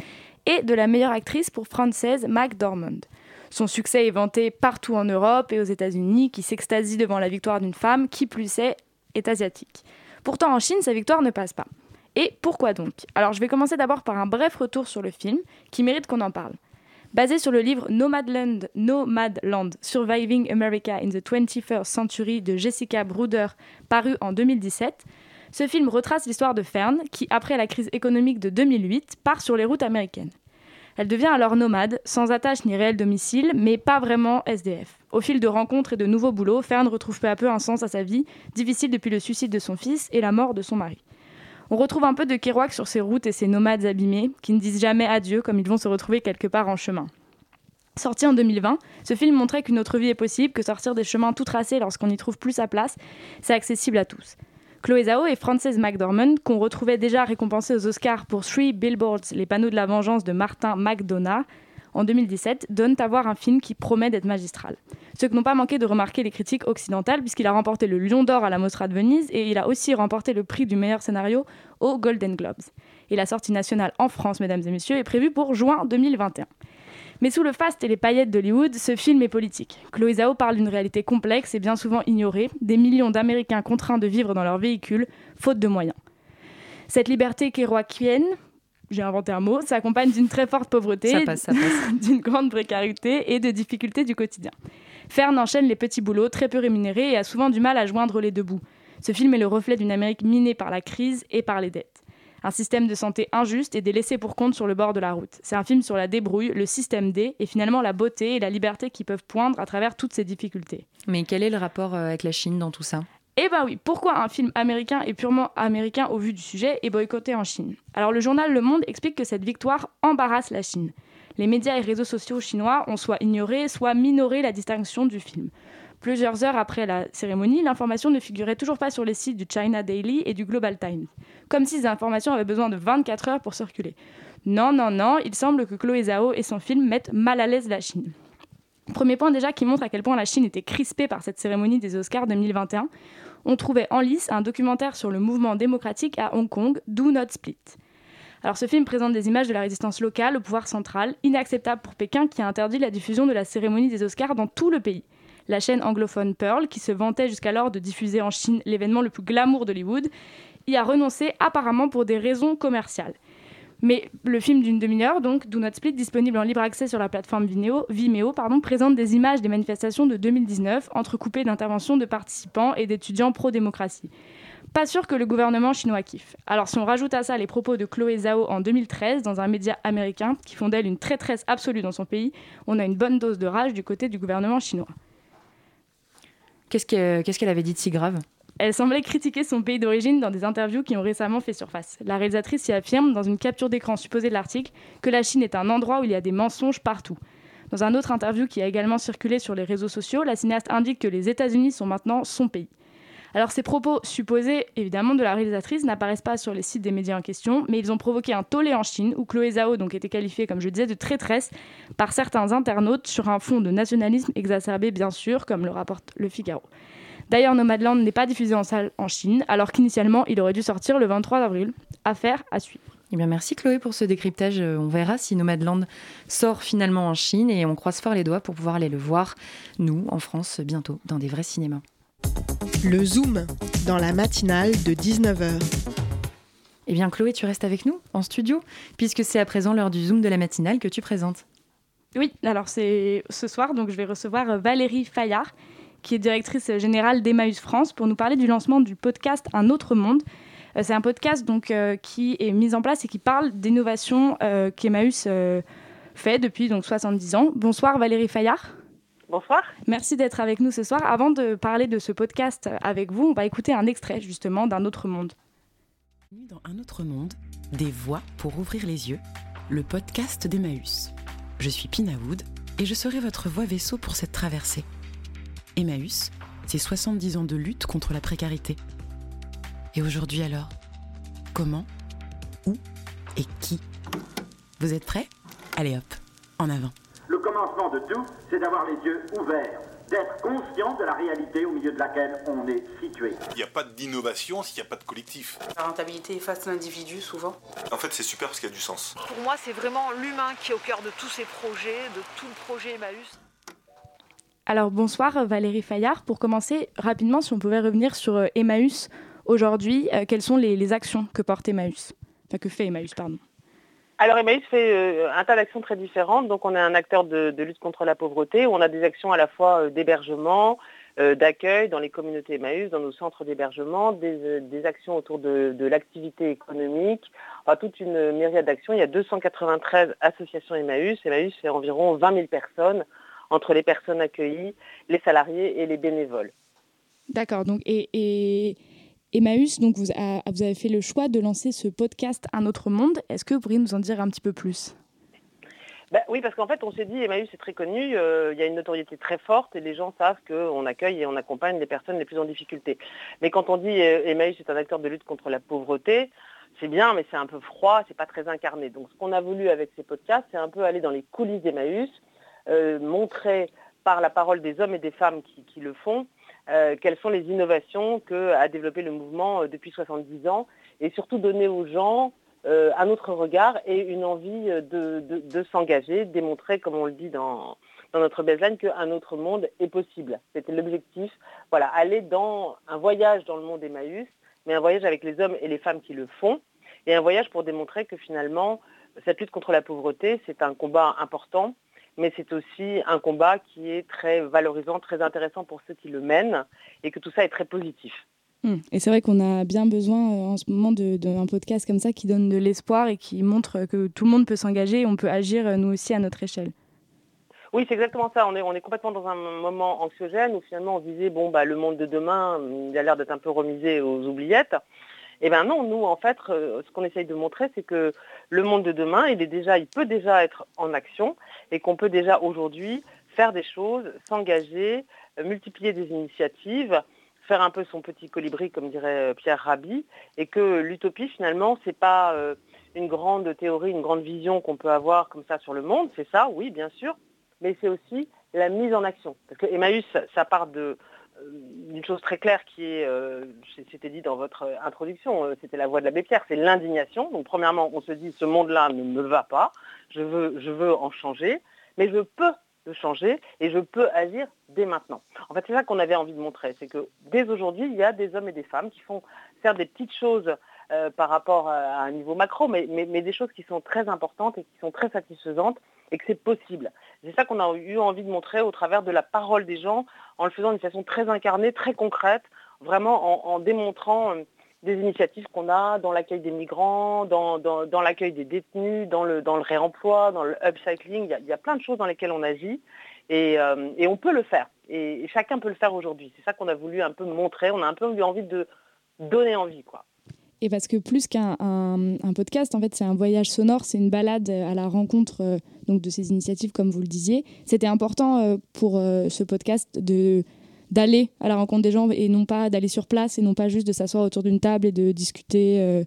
et de la meilleure actrice pour Frances McDormand. Son succès est vanté partout en Europe et aux États-Unis, qui s'extasie devant la victoire d'une femme qui, plus est, est asiatique. Pourtant, en Chine, sa victoire ne passe pas. Et pourquoi donc? Alors, je vais commencer d'abord par un bref retour sur le film, qui mérite qu'on en parle. Basé sur le livre Nomadland, Nomadland Surviving America in the 21st Century de Jessica Bruder, paru en 2017, ce film retrace l'histoire de Fern, qui, après la crise économique de 2008, part sur les routes américaines. Elle devient alors nomade, sans attache ni réel domicile, mais pas vraiment SDF. Au fil de rencontres et de nouveaux boulots, Fern retrouve peu à peu un sens à sa vie, difficile depuis le suicide de son fils et la mort de son mari. On retrouve un peu de Kerouac sur ces routes et ces nomades abîmés, qui ne disent jamais adieu comme ils vont se retrouver quelque part en chemin. Sorti en 2020, ce film montrait qu'une autre vie est possible, que sortir des chemins tout tracés lorsqu'on y trouve plus sa place, c'est accessible à tous. Chloé Zhao et Frances McDormand, qu'on retrouvait déjà récompensés aux Oscars pour Three Billboards, les panneaux de la vengeance de Martin McDonough, en 2017, donnent à voir un film qui promet d'être magistral. Ce que n'ont pas manqué de remarquer les critiques occidentales, puisqu'il a remporté le Lion d'Or à la Mostra de Venise et il a aussi remporté le prix du meilleur scénario aux Golden Globes. Et la sortie nationale en France, mesdames et messieurs, est prévue pour juin 2021. Mais sous le faste et les paillettes d'Hollywood, ce film est politique. Chloé Zhao parle d'une réalité complexe et bien souvent ignorée, des millions d'Américains contraints de vivre dans leur véhicule, faute de moyens. Cette liberté kéroakienne, j'ai inventé un mot, s'accompagne d'une très forte pauvreté, d'une grande précarité et de difficultés du quotidien. Fern enchaîne les petits boulots très peu rémunérés et a souvent du mal à joindre les deux bouts. Ce film est le reflet d'une Amérique minée par la crise et par les dettes un système de santé injuste et des laissés pour compte sur le bord de la route. C'est un film sur la débrouille, le système D et finalement la beauté et la liberté qui peuvent poindre à travers toutes ces difficultés. Mais quel est le rapport euh, avec la Chine dans tout ça? Eh ben oui, pourquoi un film américain et purement américain au vu du sujet est boycotté en Chine? Alors le journal Le Monde explique que cette victoire embarrasse la Chine. Les médias et réseaux sociaux chinois ont soit ignoré, soit minoré la distinction du film. Plusieurs heures après la cérémonie, l'information ne figurait toujours pas sur les sites du China Daily et du Global Times, comme si ces informations avaient besoin de 24 heures pour circuler. Non, non, non, il semble que Chloé Zhao et son film mettent mal à l'aise la Chine. Premier point déjà qui montre à quel point la Chine était crispée par cette cérémonie des Oscars 2021. On trouvait en lice un documentaire sur le mouvement démocratique à Hong Kong, Do Not Split. Alors ce film présente des images de la résistance locale au pouvoir central, inacceptable pour Pékin qui a interdit la diffusion de la cérémonie des Oscars dans tout le pays la chaîne anglophone Pearl, qui se vantait jusqu'alors de diffuser en Chine l'événement le plus glamour d'Hollywood, y a renoncé apparemment pour des raisons commerciales. Mais le film d'une demi-heure, donc Do Not Split, disponible en libre accès sur la plateforme Vimeo, présente des images des manifestations de 2019, entrecoupées d'interventions de participants et d'étudiants pro-démocratie. Pas sûr que le gouvernement chinois kiffe. Alors si on rajoute à ça les propos de Chloé Zhao en 2013 dans un média américain qui font d'elle une traîtresse absolue dans son pays, on a une bonne dose de rage du côté du gouvernement chinois. Qu'est-ce qu'elle avait dit de si grave? Elle semblait critiquer son pays d'origine dans des interviews qui ont récemment fait surface. La réalisatrice y affirme, dans une capture d'écran supposée de l'article, que la Chine est un endroit où il y a des mensonges partout. Dans un autre interview qui a également circulé sur les réseaux sociaux, la cinéaste indique que les États-Unis sont maintenant son pays. Alors ces propos supposés, évidemment, de la réalisatrice n'apparaissent pas sur les sites des médias en question, mais ils ont provoqué un tollé en Chine où Chloé Zhao donc était qualifiée, comme je disais, de traîtresse par certains internautes sur un fond de nationalisme exacerbé, bien sûr, comme le rapporte Le Figaro. D'ailleurs, Nomadland n'est pas diffusé en salle en Chine, alors qu'initialement, il aurait dû sortir le 23 avril. Affaire à suivre. Eh bien, merci Chloé pour ce décryptage. Euh, on verra si Nomadland sort finalement en Chine et on croise fort les doigts pour pouvoir aller le voir, nous, en France, bientôt, dans des vrais cinémas. Le Zoom, dans la matinale de 19h. Eh bien, Chloé, tu restes avec nous en studio, puisque c'est à présent l'heure du Zoom de la matinale que tu présentes. Oui, alors c'est ce soir, donc je vais recevoir Valérie Fayard, qui est directrice générale d'Emmaüs France, pour nous parler du lancement du podcast Un autre monde. Euh, c'est un podcast donc, euh, qui est mis en place et qui parle d'innovation euh, qu'Emmaüs fait depuis donc, 70 ans. Bonsoir Valérie Fayard. Bonsoir. Merci d'être avec nous ce soir. Avant de parler de ce podcast avec vous, on va écouter un extrait justement d'un autre monde. Dans un autre monde, des voix pour ouvrir les yeux, le podcast d'Emmaüs. Je suis Pina Wood et je serai votre voix vaisseau pour cette traversée. Emmaüs, c'est 70 ans de lutte contre la précarité. Et aujourd'hui alors Comment Où Et qui Vous êtes prêts? Allez hop, en avant. Le commencement de tout, c'est d'avoir les yeux ouverts, d'être conscient de la réalité au milieu de laquelle on est situé. Il n'y a pas d'innovation s'il n'y a pas de collectif. La rentabilité efface l'individu souvent. En fait, c'est super parce qu'il y a du sens. Pour moi, c'est vraiment l'humain qui est au cœur de tous ces projets, de tout le projet Emmaüs. Alors bonsoir Valérie Fayard. Pour commencer, rapidement, si on pouvait revenir sur euh, Emmaüs aujourd'hui, euh, quelles sont les, actions que porte Emmaüs? Enfin, fait Emmaüs. Alors Emmaüs fait euh, un tas d'actions très différentes. Donc on est un acteur de, lutte contre la pauvreté. On a des actions à la fois euh, d'hébergement, euh, d'accueil dans les communautés Emmaüs, dans nos centres d'hébergement, des, actions autour de, l'activité économique, toute une myriade d'actions. Il y a 293 associations Emmaüs. Emmaüs fait environ 20 000 personnes entre les personnes accueillies, les salariés et les bénévoles. D'accord. Donc et, et... Emmaüs, donc vous, a, vous, avez fait le choix de lancer ce podcast Un autre monde. Est-ce que vous pourriez nous en dire un petit peu plus? Ben, Oui, parce qu'en fait, on s'est dit, Emmaüs est très connu, euh, il y a une notoriété très forte et les gens savent qu'on accueille et on accompagne les personnes les plus en difficulté. Mais quand on dit euh, Emmaüs est un acteur de lutte contre la pauvreté, c'est bien, mais c'est un peu froid, c'est pas très incarné. Donc, ce qu'on a voulu avec ces podcasts, c'est un peu aller dans les coulisses d'Emmaüs, euh, montrer par la parole des hommes et des femmes qui, le font, euh, quelles sont les innovations qu'a développé le mouvement euh, depuis 70 ans et surtout donner aux gens un autre regard et une envie de, s'engager, démontrer, comme on le dit dans, dans notre baseline, qu'un autre monde est possible. C'était l'objectif. Voilà, aller dans un voyage dans le monde Emmaüs, mais un voyage avec les hommes et les femmes qui le font, et un voyage pour démontrer que finalement, cette lutte contre la pauvreté, c'est un combat important mais c'est aussi un combat qui est très valorisant, très intéressant pour ceux qui le mènent, et que tout ça est très positif. Mmh. Et c'est vrai qu'on a bien besoin euh, en ce moment d'un podcast comme ça qui donne de l'espoir et qui montre que tout le monde peut s'engager et on peut agir euh, nous aussi à notre échelle. Oui, c'est exactement ça. On est, on est complètement dans un moment anxiogène où finalement on disait, bon, bah, le monde de demain, il a l'air d'être un peu remisé aux oubliettes. Eh bien non, nous, en fait, ce qu'on essaye de montrer, c'est que le monde de demain, il, est déjà, il peut déjà être en action et qu'on peut déjà aujourd'hui faire des choses, s'engager, multiplier des initiatives, faire un peu son petit colibri, comme dirait Pierre Rabhi, et que l'utopie, finalement, c'est pas une grande théorie, une grande vision qu'on peut avoir comme ça sur le monde, c'est ça, oui, bien sûr, mais c'est aussi la mise en action. Parce que Emmaüs, ça part de, une chose très claire qui est, euh, c'était dit dans votre introduction, euh, c'était la voix de l'abbé Pierre, c'est l'indignation. Donc premièrement, on se dit ce monde-là ne me va pas, je veux, en changer, mais je peux le changer et je peux agir dès maintenant. En fait, c'est ça qu'on avait envie de montrer, c'est que dès aujourd'hui, il y a des hommes et des femmes qui font faire des petites choses euh, par rapport à un niveau macro, mais des choses qui sont très importantes et qui sont très satisfaisantes et que c'est possible. C'est ça qu'on a eu envie de montrer au travers de la parole des gens, en le faisant d'une façon très incarnée, très concrète, vraiment en, démontrant des initiatives qu'on a dans l'accueil des migrants, dans, l'accueil des détenus, dans le, réemploi, dans le upcycling. Il y, a, plein de choses dans lesquelles on agit et, euh, et on peut le faire. Et, et, chacun peut le faire aujourd'hui. C'est ça qu'on a voulu un peu montrer. On a un peu eu envie de donner envie, quoi. Et parce que plus qu'un un, podcast, en fait, c'est un voyage sonore, c'est une balade à la rencontre euh, donc de ces initiatives, comme vous le disiez. C'était important euh, pour euh, ce podcast de d'aller à la rencontre des gens et non pas d'aller sur place et non pas juste de s'asseoir autour d'une table et de discuter.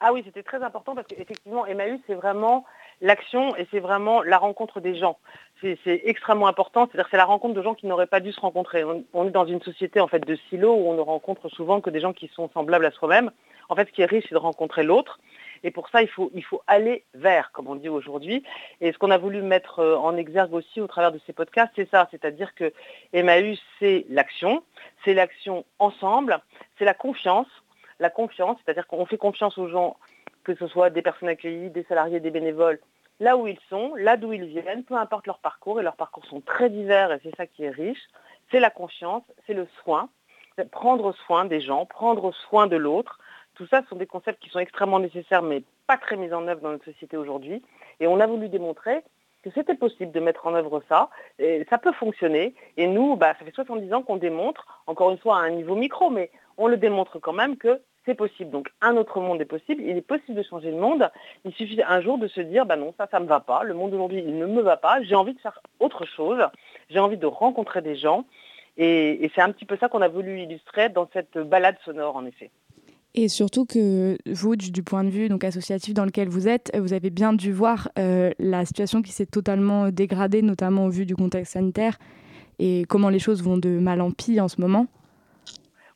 Ah oui, c'était très important parce qu'effectivement, Emmaüs, c'est vraiment l'action et c'est vraiment la rencontre des gens. C'est extrêmement important, c'est-à-dire c'est la rencontre de gens qui n'auraient pas dû se rencontrer. On, est dans une société en fait de silos où on ne rencontre souvent que des gens qui sont semblables à soi-même. En fait, ce qui est riche, c'est de rencontrer l'autre. Et pour ça, il faut, il faut aller vers, comme on dit aujourd'hui. Et ce qu'on a voulu mettre en exergue aussi au travers de ces podcasts, c'est ça. C'est-à-dire que Emmaüs, c'est l'action. C'est l'action ensemble. C'est la confiance. La confiance, c'est-à-dire qu'on fait confiance aux gens, que ce soit des personnes accueillies, des salariés, des bénévoles, là où ils sont, là d'où ils viennent, peu importe leur parcours. Et leurs parcours sont très divers et c'est ça qui est riche. C'est la confiance, c'est le soin. Prendre soin des gens, prendre soin de l'autre tout ça sont des concepts qui sont extrêmement nécessaires, mais pas très mis en œuvre dans notre société aujourd'hui. Et on a voulu démontrer que c'était possible de mettre en œuvre ça, et ça peut fonctionner. Et nous, bah, ça fait 70 ans qu'on démontre, encore une fois à un niveau micro, mais on le démontre quand même que c'est possible. Donc un autre monde est possible, il est possible de changer le monde. Il suffit un jour de se dire, bah non, ça, ça ne me va pas, le monde d'aujourd'hui, il ne me va pas, j'ai envie de faire autre chose, j'ai envie de rencontrer des gens. Et, c'est un petit peu ça qu'on a voulu illustrer dans cette balade sonore, en effet. Et surtout que vous, du, point de vue donc associatif dans lequel vous êtes, vous avez bien dû voir euh, la situation qui s'est totalement dégradée, notamment au vu du contexte sanitaire, et comment les choses vont de mal en pis en ce moment.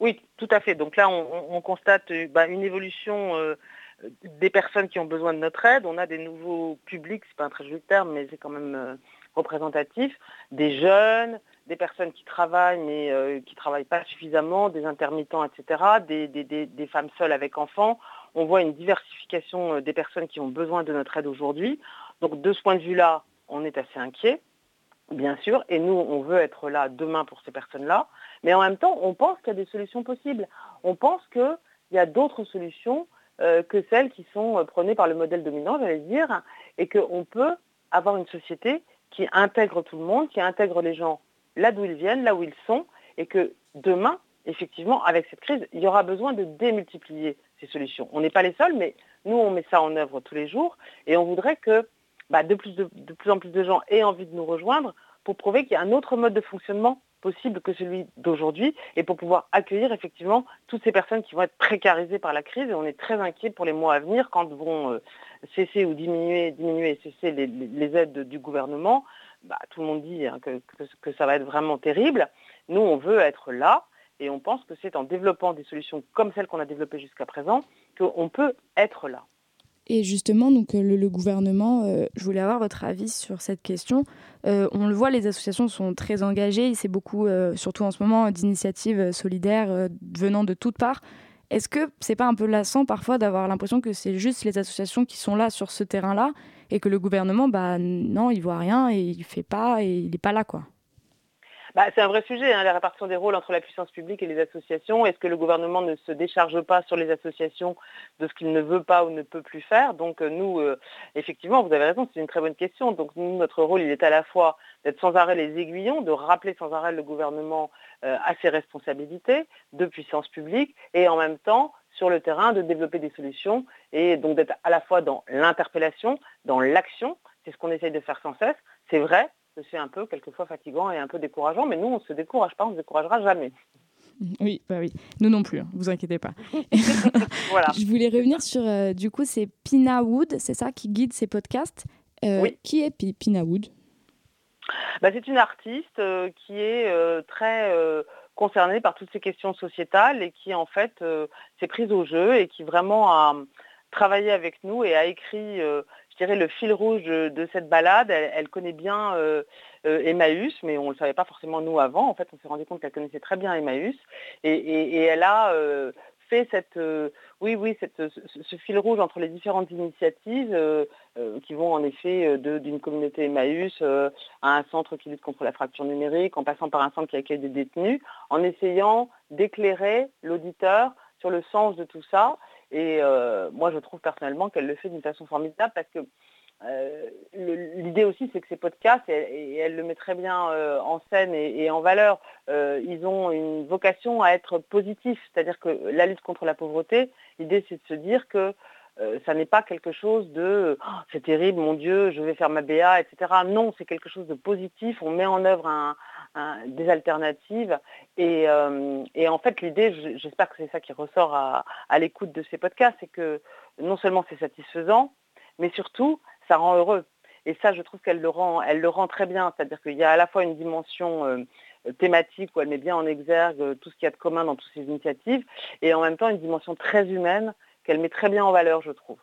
Oui, tout à fait. Donc là, on, constate euh, bah, une évolution euh, des personnes qui ont besoin de notre aide. On a des nouveaux publics, c'est pas un très joli terme, mais c'est quand même représentatif, des jeunes, des personnes qui travaillent mais euh, qui ne travaillent pas suffisamment, des intermittents, etc., des, femmes seules avec enfants. On voit une diversification euh, des personnes qui ont besoin de notre aide aujourd'hui. Donc de ce point de vue-là, on est assez inquiet, bien sûr, et nous, on veut être là demain pour ces personnes-là. Mais en même temps, on pense qu'il y a des solutions possibles. On pense qu'il y a d'autres solutions euh, que celles qui sont prônées par le modèle dominant, j'allais dire, et qu'on peut avoir une société qui intègre tout le monde, qui intègre les gens là d'où ils viennent, là où ils sont, et que demain, effectivement, avec cette crise, il y aura besoin de démultiplier ces solutions. On n'est pas les seuls, mais nous, on met ça en œuvre tous les jours, et on voudrait que bah, de, plus, en plus de gens aient envie de nous rejoindre pour prouver qu'il y a un autre mode de fonctionnement possible que celui d'aujourd'hui et pour pouvoir accueillir effectivement toutes ces personnes qui vont être précarisées par la crise et on est très inquiet pour les mois à venir quand vont euh, cesser ou diminuer, et cesser les aides du gouvernement. Bah, tout le monde dit hein, que, ça va être vraiment terrible. Nous, on veut être là et on pense que c'est en développant des solutions comme celles qu'on a développées jusqu'à présent qu'on peut être là. Et justement, donc euh, le, gouvernement, euh, je voulais avoir votre avis sur cette question. Euh, on le voit, les associations sont très engagées. C'est beaucoup, surtout en ce moment, d'initiatives solidaires venant de toutes parts. Est-ce que c'est pas un peu lassant parfois d'avoir l'impression que c'est juste les associations qui sont là sur ce terrain-là et que le gouvernement, bah non, il voit rien et il fait pas et il n'est pas là, quoi? Bah, c'est un vrai sujet, hein, la répartition des rôles entre la puissance publique et les associations. Est-ce que le gouvernement ne se décharge pas sur les associations de ce qu'il ne veut pas ou ne peut plus faire? Donc euh, nous, euh, effectivement, vous avez raison, c'est une très bonne question. Donc nous, notre rôle, il est à la fois d'être sans arrêt les aiguillons, de rappeler sans arrêt le gouvernement euh, à ses responsabilités de puissance publique et en même temps sur le terrain de développer des solutions et donc d'être à la fois dans l'interpellation, dans l'action, c'est ce qu'on essaye de faire sans cesse. C'est vrai, c'est un peu quelquefois fatigant et un peu décourageant, mais nous, on ne se décourage pas, on ne se découragera jamais. Oui, bah oui, nous non plus, hein, vous inquiétez pas. voilà. Je voulais revenir sur, euh, du coup, c'est Pina Wood, c'est ça, qui guide ces podcasts. Euh, oui. Qui est Pina Wood? Bah, C'est une artiste euh, qui est très concernée par toutes ces questions sociétales et qui, en fait, s'est prise au jeu et qui vraiment a travaillé avec nous et a écrit le fil rouge de, cette balade. Elle, connaît bien euh, euh, Emmaüs, mais on ne le savait pas forcément nous avant. En fait, on s'est rendu compte qu'elle connaissait très bien Emmaüs. Et, elle a euh, fait cette, oui, oui, ce, fil rouge entre les différentes initiatives qui vont en effet d'une communauté Emmaüs à un centre qui lutte contre la fracture numérique, en passant par un centre qui accueille des détenus, en essayant d'éclairer l'auditeur sur le sens de tout ça et euh, moi, je trouve personnellement qu'elle le fait d'une façon formidable parce que euh, l'idée aussi, c'est que ces podcasts, et, elle le met très bien euh, en scène et, en valeur, ils ont une vocation à être positifs. C'est-à-dire que la lutte contre la pauvreté, l'idée, c'est de se dire que ça n'est pas quelque chose de oh, c'est terrible, mon Dieu, je vais faire ma BA, etc. Non, c'est quelque chose de positif. On met en œuvre des alternatives. Euh, et, en fait, l'idée, j'espère que c'est ça qui ressort à, l'écoute de ces podcasts, c'est que non seulement c'est satisfaisant, mais surtout, ça rend heureux. Et ça, je trouve qu'elle le rend, elle le rend très bien. C'est-à-dire qu'il y a à la fois une dimension euh, thématique où elle met bien en exergue tout ce qu'il y a de commun dans toutes ces initiatives, et en même temps une dimension très humaine qu'elle met très bien en valeur, je trouve.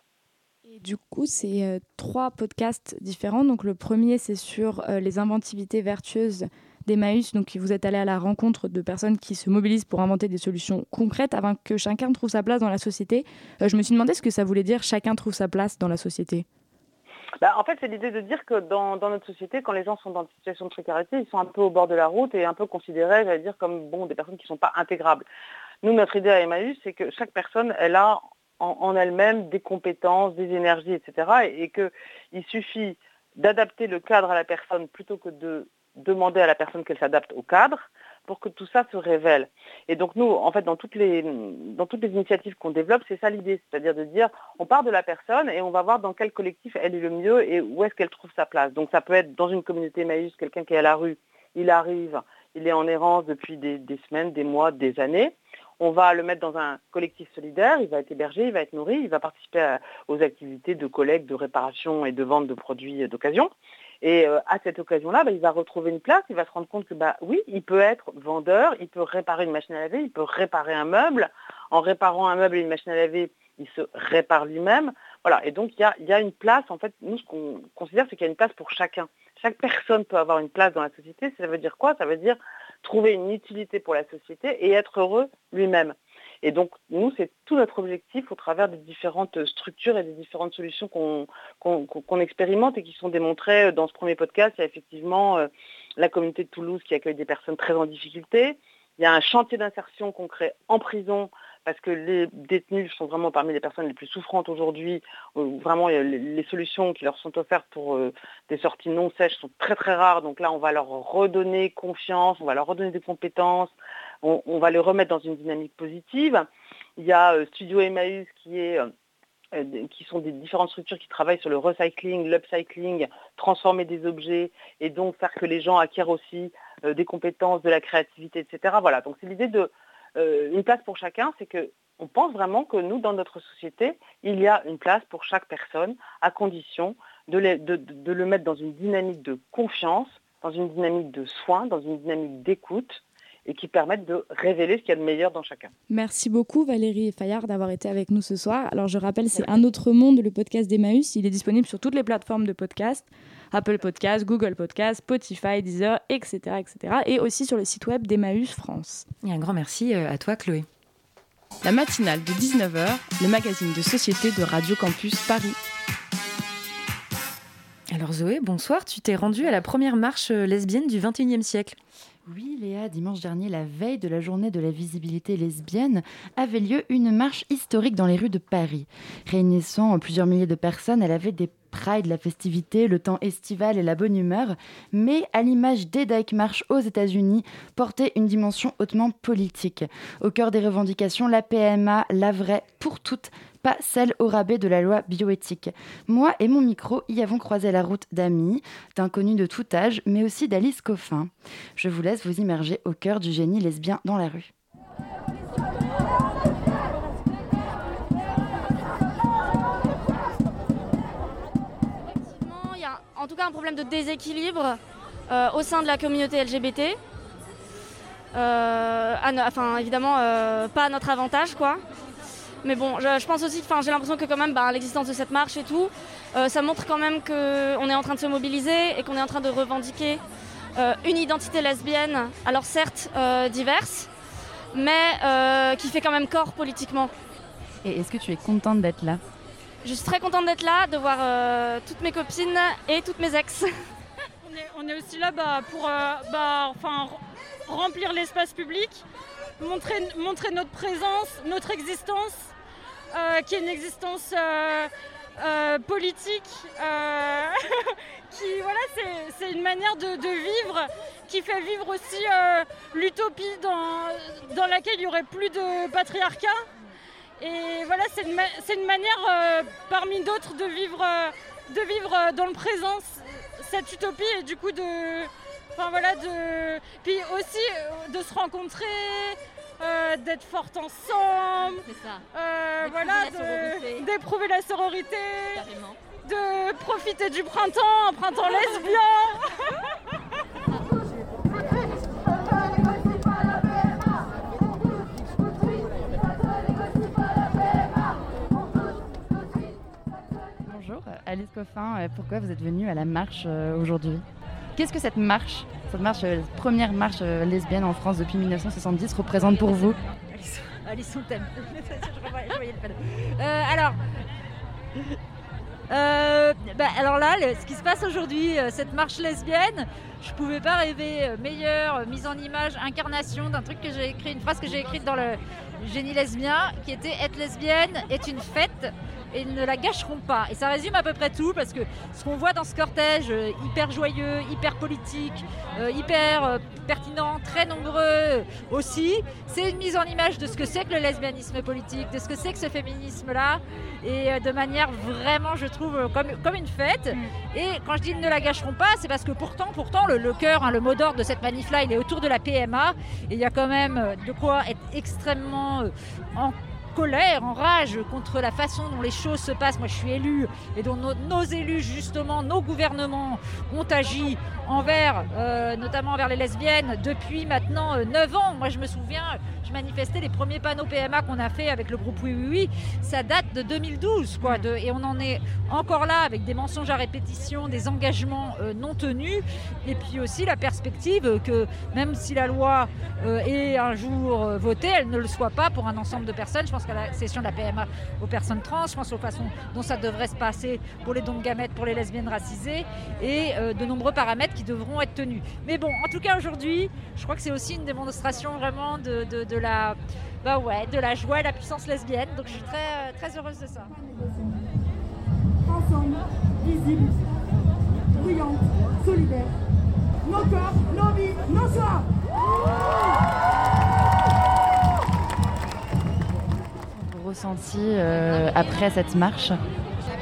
Et du coup, c'est euh, trois podcasts différents. Donc le premier, c'est sur les inventivités vertueuses d'Emmaüs. Donc, vous êtes allé à la rencontre de personnes qui se mobilisent pour inventer des solutions concrètes avant que chacun trouve sa place dans la société. Euh, je me suis demandé ce que ça voulait dire chacun trouve sa place dans la société. Bah, en fait, c'est l'idée de dire que dans, notre société, quand les gens sont dans une situation de précarité, ils sont un peu au bord de la route et un peu considérés, j'allais dire, comme bon, des personnes qui ne sont pas intégrables. Nous, notre idée à Emmaüs, c'est que chaque personne, elle a en, elle-même des compétences, des énergies, etc. Et, qu'il suffit d'adapter le cadre à la personne plutôt que de demander à la personne qu'elle s'adapte au cadre pour que tout ça se révèle. Et donc nous, en fait, dans toutes les, dans toutes les initiatives qu'on développe, c'est ça l'idée, c'est-à-dire de dire, on part de la personne et on va voir dans quel collectif elle est le mieux et où est-ce qu'elle trouve sa place. Donc ça peut être dans une communauté Maïs, quelqu'un qui est à la rue, il arrive, il est en errance depuis des semaines, des mois, des années. On va le mettre dans un collectif solidaire, il va être hébergé, il va être nourri, il va participer aux activités de collecte, de réparation et de vente de produits d'occasion. Et euh, à cette occasion-là, bah, il va retrouver une place, il va se rendre compte que bah oui, il peut être vendeur, il peut réparer une machine à laver, il peut réparer un meuble. En réparant un meuble et une machine à laver, il se répare lui-même. Voilà. Et donc il y a, y a, une place, en fait, nous ce qu'on considère, c'est qu'il y a une place pour chacun. Chaque personne peut avoir une place dans la société. Ça veut dire quoi? Ça veut dire trouver une utilité pour la société et être heureux lui-même. Et donc, nous, c'est tout notre objectif au travers des différentes structures et des différentes solutions qu'on qu expérimente et qui sont démontrées dans ce premier podcast. Il y a effectivement euh, la communauté de Toulouse qui accueille des personnes très en difficulté. Il y a un chantier d'insertion qu'on crée en prison parce que les détenus sont vraiment parmi les personnes les plus souffrantes aujourd'hui. Vraiment, les solutions qui leur sont offertes pour euh, des sorties non sèches sont très très rares. Donc là, on va leur redonner confiance, on va leur redonner des compétences, on, va les remettre dans une dynamique positive. Il y a euh, Studio Emmaüs qui est euh, qui sont des différentes structures qui travaillent sur le recycling, l'upcycling, transformer des objets et donc faire que les gens acquièrent aussi des compétences, de la créativité, etc. Voilà, donc c'est l'idée de euh, une place pour chacun, c'est que on pense vraiment que nous, dans notre société, il y a une place pour chaque personne, à condition de le mettre dans une dynamique de confiance, dans une dynamique de soins, dans une dynamique d'écoute, et qui permettent de révéler ce qu'il y a de meilleur dans chacun. Merci beaucoup Valérie Fayard d'avoir été avec nous ce soir. Alors je rappelle, c'est Un autre monde, le podcast d'Emmaüs. Il est disponible sur toutes les plateformes de podcast, Apple Podcast, Google Podcast, Spotify, Deezer, etc., etc. Et aussi sur le site web d'Emmaüs France. Et un grand merci euh, à toi Chloé. La matinale de 19h, le magazine de société de Radio Campus Paris. Alors Zoé, bonsoir, tu t'es rendue à la première marche euh, lesbienne du 21e siècle. Oui, Léa, dimanche dernier, la veille de la journée de la visibilité lesbienne, avait lieu une marche historique dans les rues de Paris. Réunissant plusieurs milliers de personnes, elle avait des pride, la festivité, le temps estival et la bonne humeur, mais à l'image des Dyke March aux États-Unis, portait une dimension hautement politique. Au cœur des revendications, la PMA, la vraie pour toutes, celle au rabais de la loi bioéthique. Moi et mon micro y avons croisé la route d'amis, d'inconnus de tout âge, mais aussi d'Alice Coffin. Je vous laisse vous immerger au cœur du génie lesbien dans la rue. Il y a en tout cas un problème de déséquilibre euh, au sein de la communauté LGBT. Euh, enfin, évidemment, euh, pas à notre avantage, quoi. Mais bon, je, je pense aussi que j'ai l'impression que quand même bah, l'existence de cette marche et tout, euh, ça montre quand même qu'on est en train de se mobiliser et qu'on est en train de revendiquer euh, une identité lesbienne, alors certes euh, diverse, mais euh, qui fait quand même corps politiquement. Et est-ce que tu es contente d'être là? Je suis très contente d'être là, de voir euh, toutes mes copines et toutes mes ex. on, est, on, est, aussi là bah, pour euh, bah, enfin, remplir l'espace public, montrer, montrer notre présence, notre existence, qui est une existence euh, euh, politique, euh, qui voilà, c'est une manière de, vivre, qui fait vivre aussi euh, l'utopie dans, dans laquelle il n'y aurait plus de patriarcat. Et voilà, c'est une, une, manière euh, parmi d'autres de vivre, de vivre dans le présent cette utopie et du coup de, enfin voilà, de, puis aussi de se rencontrer, euh, d'être forte ensemble, euh, voilà, d'éprouver la sororité, Carrément. de profiter du printemps, un printemps lesbien. Bonjour, Alice Coffin, euh, pourquoi vous êtes venue à la marche aujourd'hui? Qu'est-ce que cette marche, cette marche, euh, première marche euh, lesbienne en France depuis 1970 représente pour vous? Alice son thème. alors, alors là, ce qui se passe aujourd'hui, euh, cette marche lesbienne, je pouvais pas rêver meilleure mise en image, incarnation d'un truc que j'ai écrit, une phrase que j'ai écrite dans le génie lesbien, qui était être lesbienne est une fête et ne la gâcheront pas. Et ça résume à peu près tout parce que ce qu'on voit dans ce cortège euh, hyper joyeux, hyper politique, euh, hyper euh, pertinent, très nombreux aussi, c'est une mise en image de ce que c'est que le lesbianisme politique, de ce que c'est que ce féminisme-là, et de manière vraiment, je trouve, comme, comme une fête. Mm. Et quand je dis ne la gâcheront pas, c'est parce que pourtant, pourtant, le, le cœur, hein, le mot d'ordre de cette manif-là, il est autour de la PMA, et il y a quand même de quoi être extrêmement en colère, en rage contre la façon dont les choses se passent. Moi, je suis élu et dont nos, élus, justement, nos gouvernements ont agi envers, euh, notamment envers les lesbiennes, depuis maintenant 9 euh, ans. Moi, je me souviens, je manifestais les premiers panneaux PMA qu'on a fait avec le groupe Oui Oui Oui. Ça date de 2012, quoi. De, et on en est encore là avec des mensonges à répétition, des engagements euh, non tenus, et puis aussi la perspective que même si la loi est un jour votée, elle ne le soit pas pour un ensemble de personnes. Je pense à la session de la PMA aux personnes trans, je pense aux façons dont ça devrait se passer pour les dons de gamètes, pour les lesbiennes racisées et euh, de nombreux paramètres qui devront être tenus. Mais bon, en tout cas aujourd'hui, je crois que c'est aussi une démonstration vraiment de, la, bah ouais, de la joie et la puissance lesbienne. Donc je suis très, euh, très heureuse de ça. Ensemble, visibles, bruyantes, solidaires. Nos nos nos soirs ressenti euh, après cette marche?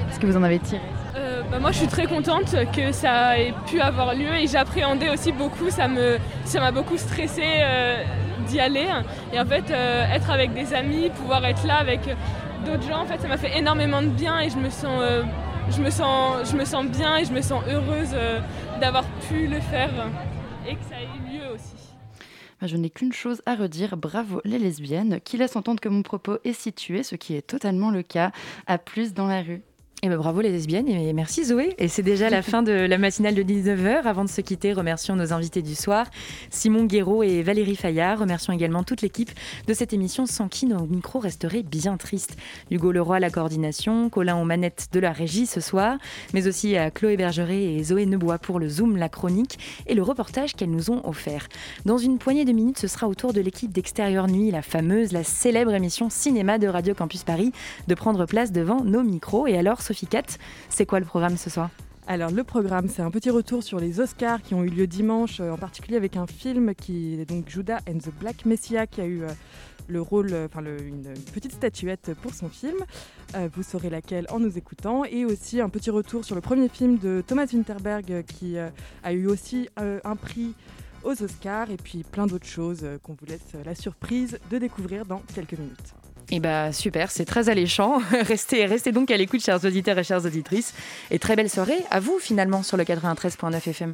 Est-ce que vous en avez tiré? Euh, bah, moi je suis très contente que ça ait pu avoir lieu et j'appréhendais aussi beaucoup, ça m'a ça beaucoup stressé euh, d'y aller. Et en fait être avec des amis, pouvoir être là avec d'autres gens, en fait ça m'a fait énormément de bien et je me sens, je me sens, je me sens bien et je me sens heureuse d'avoir pu le faire et que ça ait eu lieu aussi. Je n'ai qu'une chose à redire, bravo les lesbiennes, qui laissent entendre que mon propos est situé, ce qui est totalement le cas, à plus dans la rue. Et ben bravo les lesbiennes et merci Zoé. Et c'est déjà la fin de la matinale de 19h. Avant de se quitter, remercions nos invités du soir, Simon Guéraud et Valérie Fayard. Remercions également toute l'équipe de cette émission sans qui nos micros resteraient bien tristes. Hugo Leroy la coordination, Colin aux manettes de la régie ce soir, mais aussi à Chloé Bergeret et Zoé Nebois pour le Zoom, la chronique et le reportage qu'elles nous ont offert. Dans une poignée de minutes, ce sera au tour de l'équipe d'Extérieur Nuit, la fameuse, la célèbre émission cinéma de Radio Campus Paris, de prendre place devant nos micros. Et alors, Sophie c'est quoi le programme ce soir? Alors le programme, c'est un petit retour sur les Oscars qui ont eu lieu dimanche, euh, en particulier avec un film qui est donc Judah and the Black Messiah qui a eu euh, le rôle, euh, enfin une, petite statuette pour son film. vous saurez laquelle en nous écoutant. Et aussi un petit retour sur le premier film de Thomas Winterberg qui a eu aussi un prix aux Oscars et puis plein d'autres choses qu'on vous laisse la surprise de découvrir dans quelques minutes. Et eh bah super, c'est très alléchant. restez, restez donc à l'écoute, chers auditeurs et chères auditrices. Et très belle soirée à vous finalement sur le 93.9 FM.